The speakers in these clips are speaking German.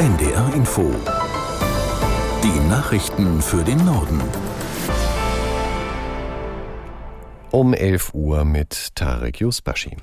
NDR Info. Die Nachrichten für den Norden. Um 11 Uhr mit Tarek Yusbashi.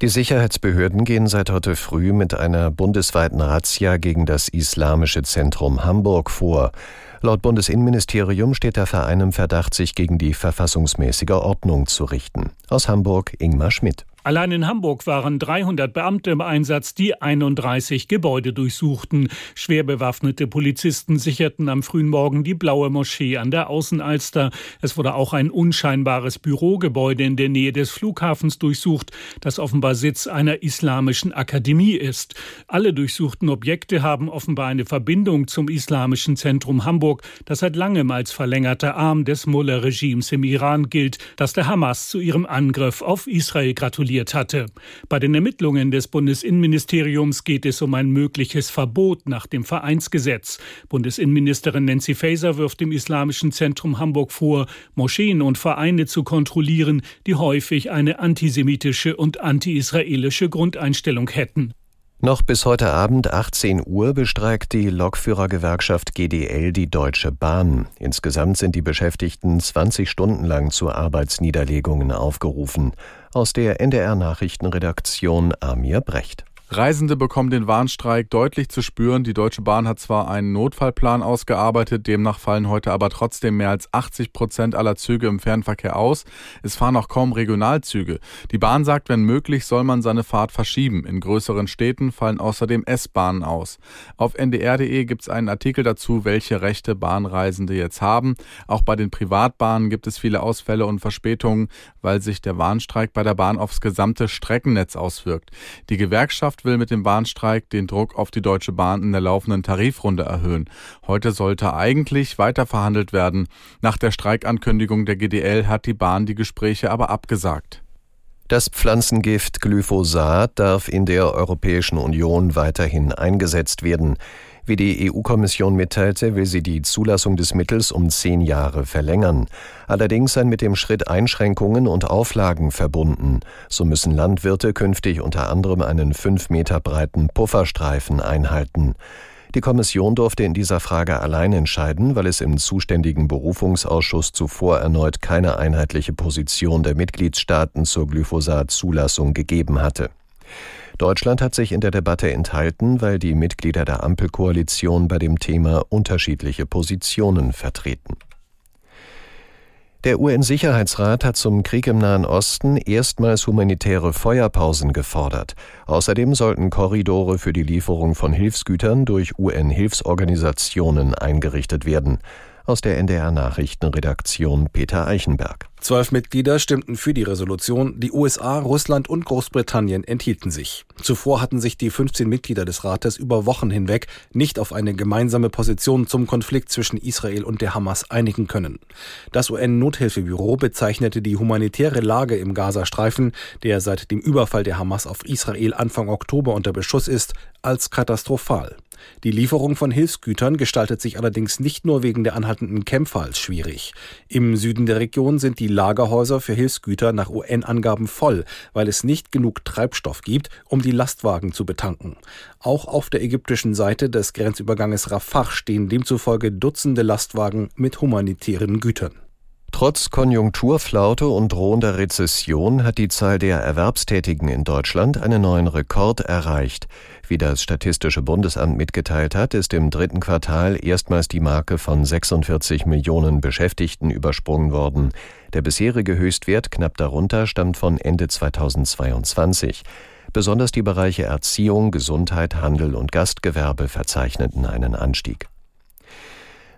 Die Sicherheitsbehörden gehen seit heute früh mit einer bundesweiten Razzia gegen das Islamische Zentrum Hamburg vor. Laut Bundesinnenministerium steht der Verein im Verdacht, sich gegen die verfassungsmäßige Ordnung zu richten. Aus Hamburg Ingmar Schmidt. Allein in Hamburg waren 300 Beamte im Einsatz, die 31 Gebäude durchsuchten. Schwer bewaffnete Polizisten sicherten am frühen Morgen die blaue Moschee an der Außenalster. Es wurde auch ein unscheinbares Bürogebäude in der Nähe des Flughafens durchsucht, das offenbar Sitz einer islamischen Akademie ist. Alle durchsuchten Objekte haben offenbar eine Verbindung zum Islamischen Zentrum Hamburg, das seit langem als verlängerter Arm des Mullah-Regimes im Iran gilt, das der Hamas zu ihrem Angriff auf Israel gratuliert formuliert hatte. Bei den Ermittlungen des Bundesinnenministeriums geht es um ein mögliches Verbot nach dem Vereinsgesetz. Bundesinnenministerin Nancy Faeser wirft dem Islamischen Zentrum Hamburg vor, Moscheen und Vereine zu kontrollieren, die häufig eine antisemitische und anti-israelische Grundeinstellung hätten. Noch bis heute Abend 18 Uhr bestreikt die Lokführergewerkschaft GDL die Deutsche Bahn. Insgesamt sind die Beschäftigten 20 Stunden lang zu Arbeitsniederlegungen aufgerufen. Aus der NDR Nachrichtenredaktion Amir Brecht. Reisende bekommen den Warnstreik deutlich zu spüren. Die Deutsche Bahn hat zwar einen Notfallplan ausgearbeitet, demnach fallen heute aber trotzdem mehr als 80 Prozent aller Züge im Fernverkehr aus. Es fahren auch kaum Regionalzüge. Die Bahn sagt, wenn möglich, soll man seine Fahrt verschieben. In größeren Städten fallen außerdem S-Bahnen aus. Auf ndr.de gibt es einen Artikel dazu, welche Rechte Bahnreisende jetzt haben. Auch bei den Privatbahnen gibt es viele Ausfälle und Verspätungen, weil sich der Warnstreik bei der Bahn aufs gesamte Streckennetz auswirkt. Die Gewerkschaft Gewerkschaft will mit dem Bahnstreik den Druck auf die Deutsche Bahn in der laufenden Tarifrunde erhöhen. Heute sollte eigentlich weiter verhandelt werden. Nach der Streikankündigung der GDL hat die Bahn die Gespräche aber abgesagt. Das Pflanzengift Glyphosat darf in der Europäischen Union weiterhin eingesetzt werden. Wie die EU-Kommission mitteilte, will sie die Zulassung des Mittels um zehn Jahre verlängern. Allerdings seien mit dem Schritt Einschränkungen und Auflagen verbunden. So müssen Landwirte künftig unter anderem einen fünf Meter breiten Pufferstreifen einhalten. Die Kommission durfte in dieser Frage allein entscheiden, weil es im zuständigen Berufungsausschuss zuvor erneut keine einheitliche Position der Mitgliedstaaten zur Glyphosat-Zulassung gegeben hatte. Deutschland hat sich in der Debatte enthalten, weil die Mitglieder der Ampelkoalition bei dem Thema unterschiedliche Positionen vertreten. Der UN-Sicherheitsrat hat zum Krieg im Nahen Osten erstmals humanitäre Feuerpausen gefordert. Außerdem sollten Korridore für die Lieferung von Hilfsgütern durch UN-Hilfsorganisationen eingerichtet werden. Aus der NDR Nachrichtenredaktion Peter Eichenberg. Zwölf Mitglieder stimmten für die Resolution, die USA, Russland und Großbritannien enthielten sich. Zuvor hatten sich die 15 Mitglieder des Rates über Wochen hinweg nicht auf eine gemeinsame Position zum Konflikt zwischen Israel und der Hamas einigen können. Das UN-Nothilfebüro bezeichnete die humanitäre Lage im Gazastreifen, der seit dem Überfall der Hamas auf Israel Anfang Oktober unter Beschuss ist, als katastrophal. Die Lieferung von Hilfsgütern gestaltet sich allerdings nicht nur wegen der anhaltenden Kämpfer als schwierig. Im Süden der Region sind die Lagerhäuser für Hilfsgüter nach UN-Angaben voll, weil es nicht genug Treibstoff gibt, um die Lastwagen zu betanken. Auch auf der ägyptischen Seite des Grenzüberganges Rafah stehen demzufolge Dutzende Lastwagen mit humanitären Gütern. Trotz Konjunkturflaute und drohender Rezession hat die Zahl der Erwerbstätigen in Deutschland einen neuen Rekord erreicht. Wie das Statistische Bundesamt mitgeteilt hat, ist im dritten Quartal erstmals die Marke von 46 Millionen Beschäftigten übersprungen worden. Der bisherige Höchstwert knapp darunter stammt von Ende 2022. Besonders die Bereiche Erziehung, Gesundheit, Handel und Gastgewerbe verzeichneten einen Anstieg.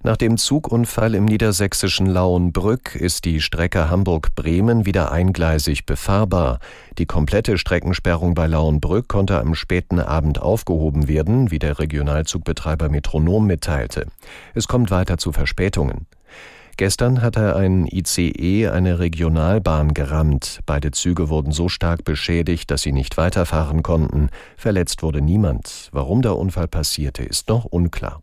Nach dem Zugunfall im niedersächsischen Lauenbrück ist die Strecke Hamburg-Bremen wieder eingleisig befahrbar. Die komplette Streckensperrung bei Lauenbrück konnte am späten Abend aufgehoben werden, wie der Regionalzugbetreiber Metronom mitteilte. Es kommt weiter zu Verspätungen. Gestern hatte ein ICE eine Regionalbahn gerammt. Beide Züge wurden so stark beschädigt, dass sie nicht weiterfahren konnten. Verletzt wurde niemand. Warum der Unfall passierte, ist noch unklar.